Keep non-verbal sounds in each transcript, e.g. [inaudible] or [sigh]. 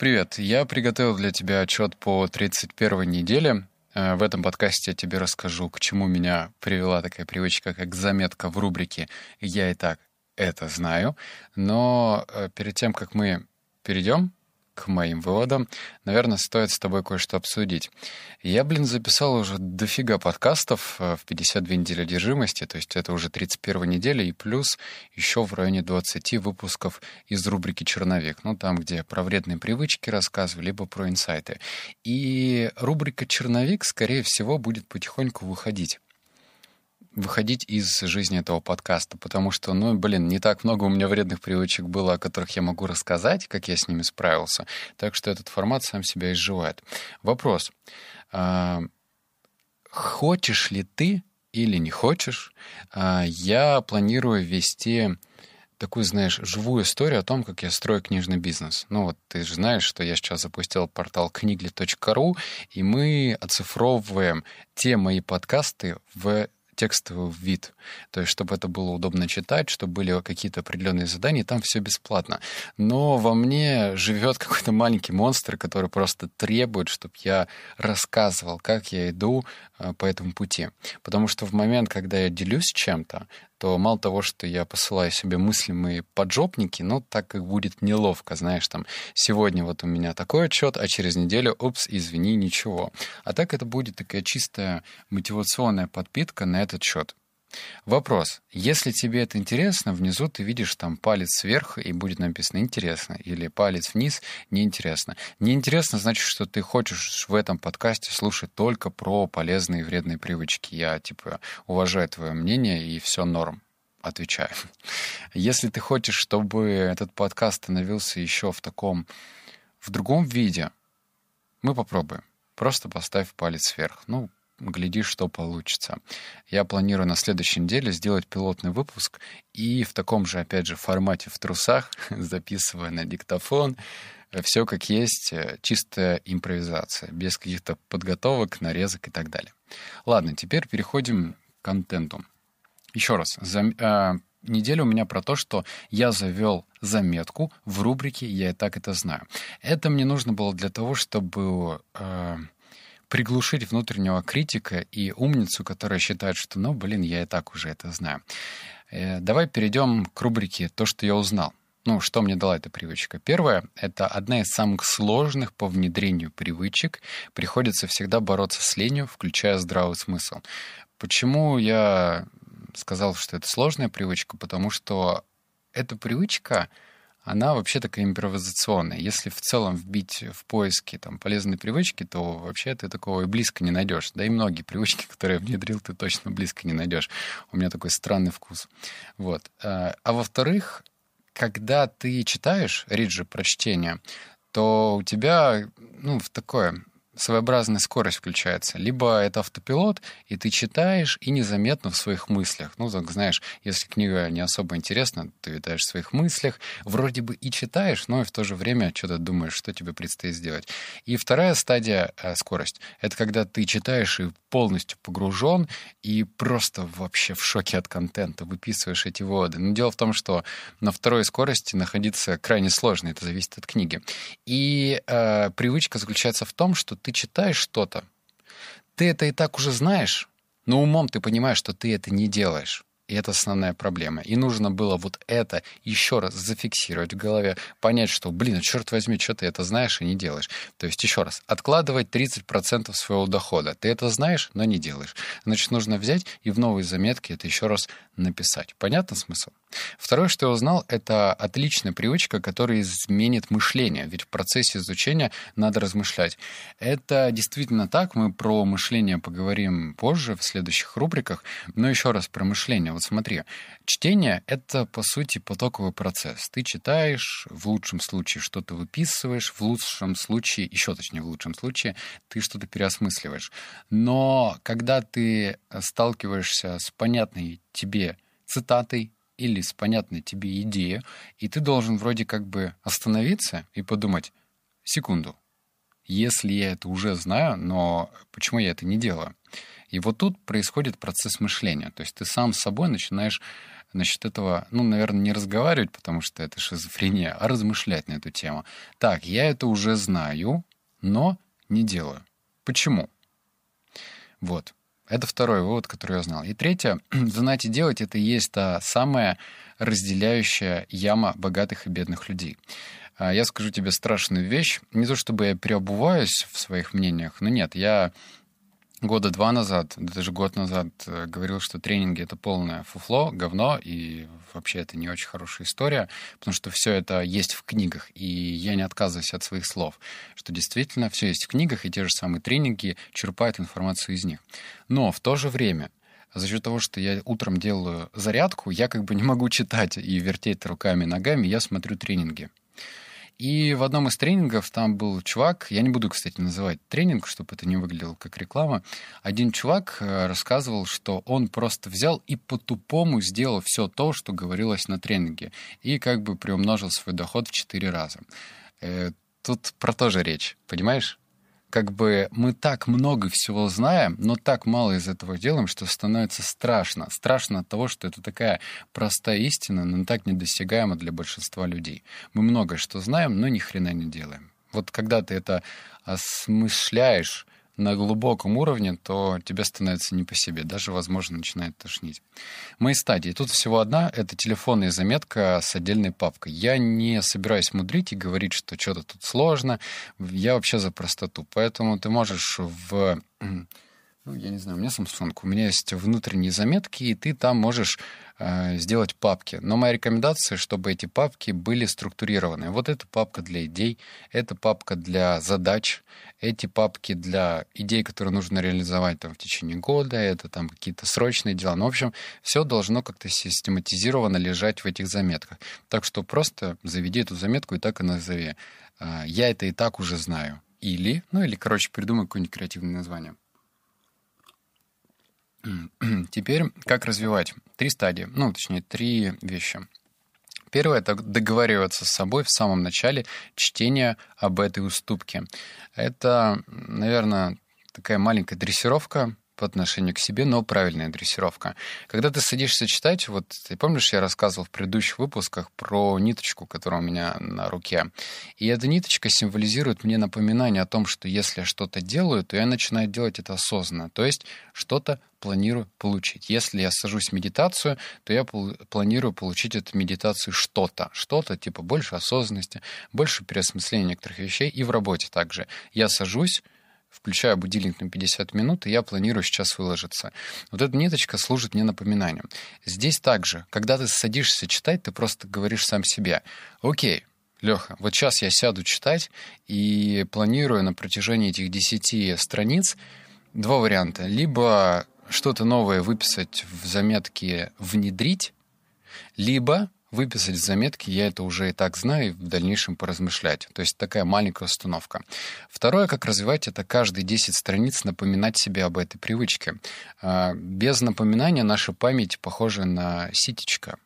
Привет, я приготовил для тебя отчет по 31 неделе. Э, в этом подкасте я тебе расскажу, к чему меня привела такая привычка, как заметка в рубрике «Я и так это знаю». Но э, перед тем, как мы перейдем к моим выводам, наверное, стоит с тобой кое-что обсудить. Я, блин, записал уже дофига подкастов э, в 52 недели одержимости, то есть это уже 31 неделя, и плюс еще в районе 20 выпусков из рубрики «Черновик», ну, там, где про вредные привычки рассказываю, либо про инсайты. И рубрика «Черновик», скорее всего, будет потихоньку выходить выходить из жизни этого подкаста, потому что, ну, блин, не так много у меня вредных привычек было, о которых я могу рассказать, как я с ними справился, так что этот формат сам себя изживает. Вопрос. А, хочешь ли ты или не хочешь, а, я планирую вести такую, знаешь, живую историю о том, как я строю книжный бизнес. Ну вот ты же знаешь, что я сейчас запустил портал книгли.ру, и мы оцифровываем те мои подкасты в текстовый вид. То есть, чтобы это было удобно читать, чтобы были какие-то определенные задания, там все бесплатно. Но во мне живет какой-то маленький монстр, который просто требует, чтобы я рассказывал, как я иду э, по этому пути. Потому что в момент, когда я делюсь чем-то, то мало того, что я посылаю себе мыслимые поджопники, ну, так как будет неловко, знаешь, там, сегодня вот у меня такой отчет, а через неделю, упс, извини, ничего. А так это будет такая чистая мотивационная подпитка на этот счет. Вопрос. Если тебе это интересно, внизу ты видишь там палец вверх и будет написано «интересно» или палец вниз «неинтересно». Неинтересно значит, что ты хочешь в этом подкасте слушать только про полезные и вредные привычки. Я, типа, уважаю твое мнение и все норм. Отвечаю. [laughs] Если ты хочешь, чтобы этот подкаст становился еще в таком, в другом виде, мы попробуем. Просто поставь палец вверх. Ну, глядишь, что получится. Я планирую на следующей неделе сделать пилотный выпуск и в таком же, опять же, формате в трусах, [laughs] записывая на диктофон, все как есть, э, чистая импровизация, без каких-то подготовок, нарезок и так далее. Ладно, теперь переходим к контенту. Еще раз, за, э, неделя у меня про то, что я завел заметку в рубрике «Я и так это знаю». Это мне нужно было для того, чтобы... Э, приглушить внутреннего критика и умницу, которая считает, что, ну, блин, я и так уже это знаю. Э, давай перейдем к рубрике «То, что я узнал». Ну, что мне дала эта привычка? Первое — это одна из самых сложных по внедрению привычек. Приходится всегда бороться с ленью, включая здравый смысл. Почему я сказал, что это сложная привычка? Потому что эта привычка — она вообще такая импровизационная. Если в целом вбить в поиски там, полезные привычки, то вообще ты такого и близко не найдешь. Да и многие привычки, [laughs] которые я внедрил, ты точно близко не найдешь. У меня такой странный вкус. Вот. А, а во-вторых, когда ты читаешь риджи прочтения, то у тебя ну, в такое своеобразная скорость включается. Либо это автопилот, и ты читаешь, и незаметно в своих мыслях. Ну, так знаешь, если книга не особо интересна, ты витаешь в своих мыслях, вроде бы и читаешь, но и в то же время что-то думаешь, что тебе предстоит сделать. И вторая стадия э, скорость. Это когда ты читаешь и полностью погружен, и просто вообще в шоке от контента, выписываешь эти выводы. Но дело в том, что на второй скорости находиться крайне сложно, это зависит от книги. И э, привычка заключается в том, что ты ты читаешь что-то, ты это и так уже знаешь, но умом ты понимаешь, что ты это не делаешь. И это основная проблема. И нужно было вот это еще раз зафиксировать в голове, понять, что, блин, а черт возьми, что ты это знаешь и не делаешь. То есть еще раз, откладывать 30% своего дохода. Ты это знаешь, но не делаешь. Значит, нужно взять и в новые заметки это еще раз написать. Понятно смысл? Второе, что я узнал, это отличная привычка, которая изменит мышление. Ведь в процессе изучения надо размышлять. Это действительно так. Мы про мышление поговорим позже в следующих рубриках. Но еще раз про мышление. Вот смотри, чтение — это, по сути, потоковый процесс. Ты читаешь, в лучшем случае что-то выписываешь, в лучшем случае, еще точнее в лучшем случае, ты что-то переосмысливаешь. Но когда ты сталкиваешься с понятной тебе цитатой, или с понятной тебе идеей, и ты должен вроде как бы остановиться и подумать, секунду, если я это уже знаю, но почему я это не делаю? И вот тут происходит процесс мышления. То есть ты сам с собой начинаешь насчет этого, ну, наверное, не разговаривать, потому что это шизофрения, а размышлять на эту тему. Так, я это уже знаю, но не делаю. Почему? Вот. Это второй вывод, который я знал. И третье, [clears throat] знать и делать — это и есть та самая разделяющая яма богатых и бедных людей. А, я скажу тебе страшную вещь. Не то чтобы я переобуваюсь в своих мнениях, но нет, я года два назад, даже год назад э, говорил, что тренинги — это полное фуфло, говно, и вообще это не очень хорошая история, потому что все это есть в книгах, и я не отказываюсь от своих слов, что действительно все есть в книгах, и те же самые тренинги черпают информацию из них. Но в то же время за счет того, что я утром делаю зарядку, я как бы не могу читать и вертеть руками и ногами, я смотрю тренинги. И в одном из тренингов там был чувак, я не буду, кстати, называть тренинг, чтобы это не выглядело как реклама. Один чувак э, рассказывал, что он просто взял и по-тупому сделал все то, что говорилось на тренинге, и как бы приумножил свой доход в четыре раза. Э, тут про то же речь, понимаешь? Как бы мы так много всего знаем, но так мало из этого делаем, что становится страшно. Страшно от того, что это такая простая истина, но так недосягаема для большинства людей. Мы много что знаем, но ни хрена не делаем. Вот когда ты это осмысляешь, на глубоком уровне, то тебе становится не по себе, даже, возможно, начинает тошнить. Мои стадии. Тут всего одна — это телефонная заметка с отдельной папкой. Я не собираюсь мудрить и говорить, что что-то тут сложно. Я вообще за простоту. Поэтому ты можешь в ну, я не знаю, у меня Samsung, у меня есть внутренние заметки, и ты там можешь э, сделать папки. Но моя рекомендация, чтобы эти папки были структурированы. Вот эта папка для идей, эта папка для задач, эти папки для идей, которые нужно реализовать там в течение года, это там какие-то срочные дела. Ну, в общем, все должно как-то систематизированно лежать в этих заметках. Так что просто заведи эту заметку и так и назови. Э, я это и так уже знаю. Или, ну или, короче, придумай какое-нибудь креативное название. [clears throat] Теперь как развивать? Три стадии, ну, точнее, три вещи. Первое — это договариваться с собой в самом начале чтения об этой уступке. Это, наверное, такая маленькая дрессировка по отношению к себе, но правильная дрессировка. Когда ты садишься читать, вот ты помнишь, я рассказывал в предыдущих выпусках про ниточку, которая у меня на руке. И эта ниточка символизирует мне напоминание о том, что если я что-то делаю, то я начинаю делать это осознанно. То есть что-то планирую получить. Если я сажусь в медитацию, то я планирую получить эту медитацию что-то. Что-то типа больше осознанности, больше переосмысления некоторых вещей. И в работе также. Я сажусь, включаю будильник на 50 минут, и я планирую сейчас выложиться. Вот эта ниточка служит мне напоминанием. Здесь также, когда ты садишься читать, ты просто говоришь сам себе, окей, Леха, вот сейчас я сяду читать и планирую на протяжении этих 10 страниц два варианта. Либо что-то новое выписать в заметке «внедрить», либо выписать заметки, я это уже и так знаю, и в дальнейшем поразмышлять. То есть такая маленькая установка. Второе, как развивать, это каждые 10 страниц напоминать себе об этой привычке. А, без напоминания наша память похожа на ситечко.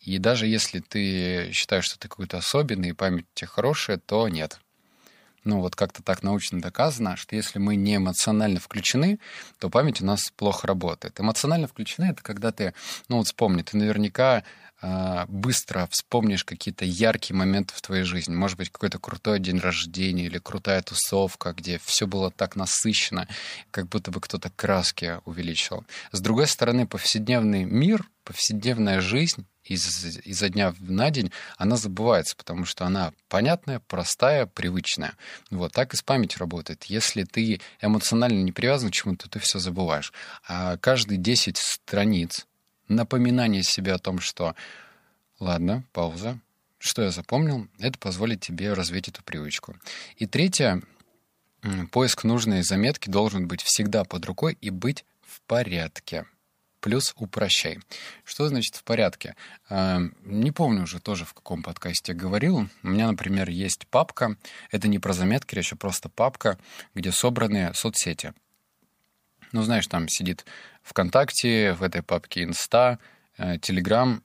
И даже если ты считаешь, что ты какой-то особенный, и память у тебя хорошая, то нет ну вот как-то так научно доказано, что если мы не эмоционально включены, то память у нас плохо работает. Эмоционально включены — это когда ты, ну вот вспомни, ты наверняка э, быстро вспомнишь какие-то яркие моменты в твоей жизни. Может быть, какой-то крутой день рождения или крутая тусовка, где все было так насыщенно, как будто бы кто-то краски увеличил. С другой стороны, повседневный мир, повседневная жизнь из, изо дня на день, она забывается, потому что она понятная, простая, привычная. Вот так и с памятью работает. Если ты эмоционально не привязан к чему-то, ты все забываешь. А каждые 10 страниц напоминание себе о том, что ладно, пауза, что я запомнил, это позволит тебе развить эту привычку. И третье, поиск нужной заметки должен быть всегда под рукой и быть в порядке плюс упрощай. Что значит в порядке? А, не помню уже тоже, в каком подкасте я говорил. У меня, например, есть папка. Это не про заметки, речь, а просто папка, где собраны соцсети. Ну, знаешь, там сидит ВКонтакте, в этой папке Инста, э, Телеграм,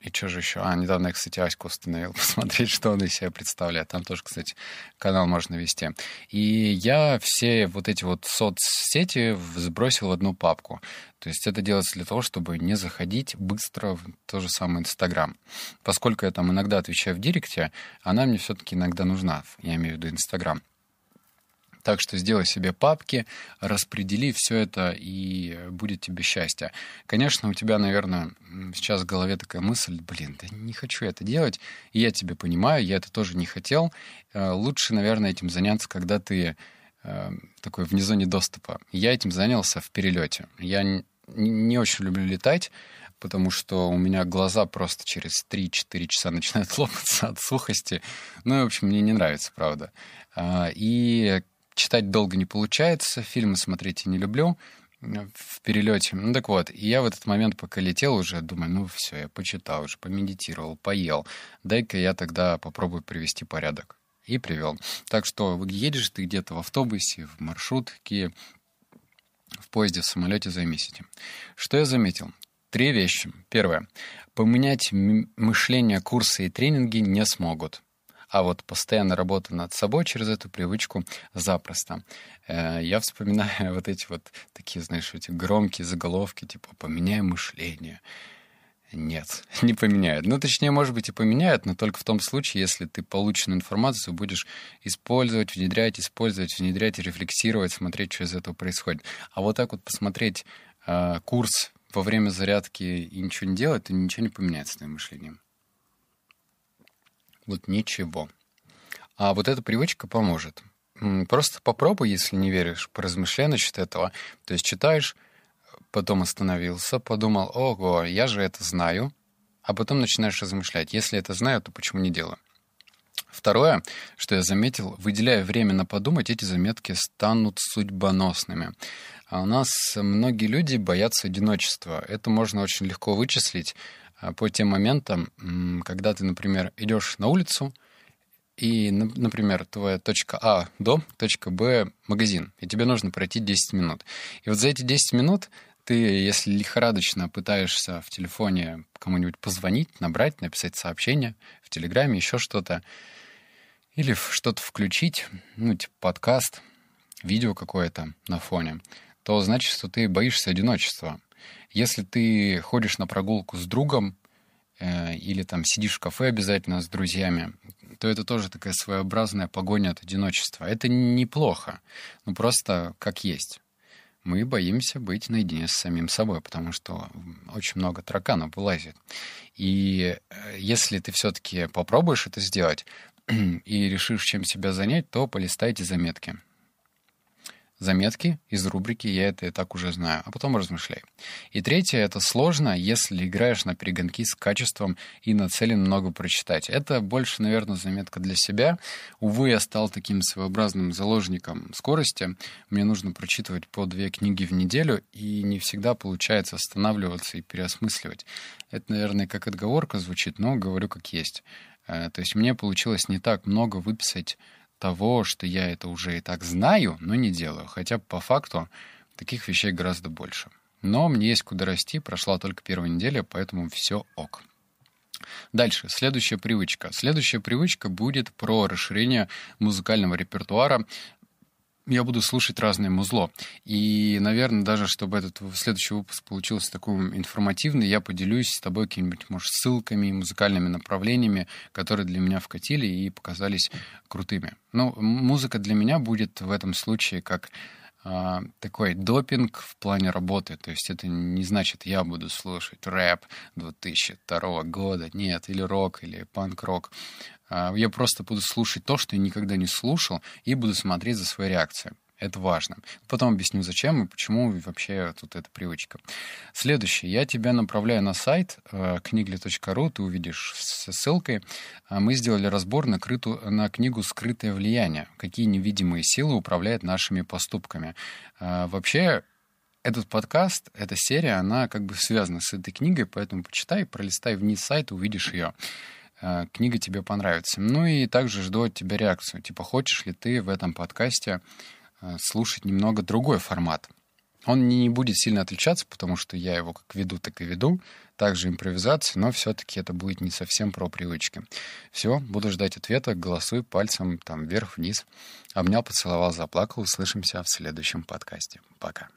И что же еще? А, недавно я, кстати, Аську установил, [laughs] посмотреть, что он из себя представляет. Там тоже, кстати, канал можно вести. И я все вот эти вот соцсети сбросил в одну папку. То есть это делается для того, чтобы не заходить быстро в то же самое Инстаграм. Поскольку я там иногда отвечаю в директе, она мне все-таки иногда нужна. Я имею в виду Инстаграм. Так что сделай себе папки, распредели все это, и будет тебе счастье. Конечно, у тебя, наверное, сейчас в голове такая мысль, блин, да не хочу это делать, и я тебя понимаю, я это тоже не хотел. Э, лучше, наверное, этим заняться, когда ты э, такой вне зоне доступа. Я этим занялся в перелете. Я не очень люблю летать, потому что у меня глаза просто через 3-4 часа [laughs] начинают лопаться от сухости. Ну, в общем, мне не нравится, правда. А, и читать долго не получается, фильмы смотреть я не люблю в перелете. Ну так вот, и я в этот момент, пока летел уже, думаю, ну все, я почитал уже, помедитировал, поел. Дай-ка я тогда попробую привести порядок. И привел. Так что едешь ты где-то в автобусе, в маршрутке, в поезде, в самолете, займись этим. Что я заметил? Три вещи. Первое. Поменять мышление, курсы и тренинги не смогут. А вот постоянно работа над собой через эту привычку запросто. Э, я вспоминаю [laughs] вот эти вот такие, знаешь, эти громкие заголовки, типа «поменяй мышление». Нет, [laughs] не поменяют. Ну, точнее, может быть, и поменяют, но только в том случае, если ты полученную информацию будешь использовать, внедрять, использовать, внедрять, рефлексировать, смотреть, что из этого происходит. А вот так вот посмотреть э, курс во время зарядки и ничего не делать, то ничего не поменяется с твоим мышлением вот ничего. А вот эта привычка поможет. Просто попробуй, если не веришь, поразмышляй насчет этого. То есть читаешь, потом остановился, подумал, ого, я же это знаю, а потом начинаешь размышлять. Если это знаю, то почему не делаю? Второе, что я заметил, выделяя время на подумать, эти заметки станут судьбоносными. А у нас многие люди боятся одиночества. Это можно очень легко вычислить по тем моментам, когда ты, например, идешь на улицу, и, например, твоя точка А до, точка Б магазин, и тебе нужно пройти 10 минут. И вот за эти 10 минут ты, если лихорадочно пытаешься в телефоне кому-нибудь позвонить, набрать, написать сообщение в Телеграме, еще что-то, или что-то включить, ну, типа подкаст, видео какое-то на фоне, то значит, что ты боишься одиночества. Если ты ходишь на прогулку с другом э, или там сидишь в кафе обязательно с друзьями, то это тоже такая своеобразная погоня от одиночества. Это неплохо, но просто как есть. Мы боимся быть наедине с самим собой, потому что очень много тараканов вылазит. И э, если ты все-таки попробуешь это сделать [clears throat] и решишь, чем себя занять, то полистайте заметки заметки из рубрики «Я это и так уже знаю», а потом размышляй. И третье — это сложно, если играешь на перегонки с качеством и нацелен много прочитать. Это больше, наверное, заметка для себя. Увы, я стал таким своеобразным заложником скорости. Мне нужно прочитывать по две книги в неделю, и не всегда получается останавливаться и переосмысливать. Это, наверное, как отговорка звучит, но говорю как есть. Э, то есть мне получилось не так много выписать того, что я это уже и так знаю, но не делаю. Хотя по факту таких вещей гораздо больше. Но мне есть куда расти, прошла только первая неделя, поэтому все ок. Дальше, следующая привычка. Следующая привычка будет про расширение музыкального репертуара я буду слушать разное музло. И, наверное, даже чтобы этот следующий выпуск получился такой информативный, я поделюсь с тобой какими-нибудь, может, ссылками, музыкальными направлениями, которые для меня вкатили и показались крутыми. Ну, музыка для меня будет в этом случае как а, такой допинг в плане работы. То есть это не значит, я буду слушать рэп 2002 года, нет, или рок, или панк-рок. А, я просто буду слушать то, что я никогда не слушал, и буду смотреть за своей реакцией. Это важно. Потом объясню, зачем и почему вообще тут эта привычка. Следующее. Я тебя направляю на сайт э, книгли.ру, ты увидишь с ссылкой. А, мы сделали разбор на, крыту, на книгу «Скрытое влияние. Какие невидимые силы управляют нашими поступками». Э, вообще, этот подкаст, эта серия, она как бы связана с этой книгой, поэтому почитай, пролистай вниз сайта, увидишь ее. Э, книга тебе понравится. Ну и также жду от тебя реакцию. Типа, хочешь ли ты в этом подкасте слушать немного другой формат? Он не будет сильно отличаться, потому что я его как веду, так и веду. Также импровизация, но все-таки это будет не совсем про привычки. Все, буду ждать ответа. Голосуй пальцем там вверх-вниз. Обнял, поцеловал, заплакал. Услышимся в следующем подкасте. Пока.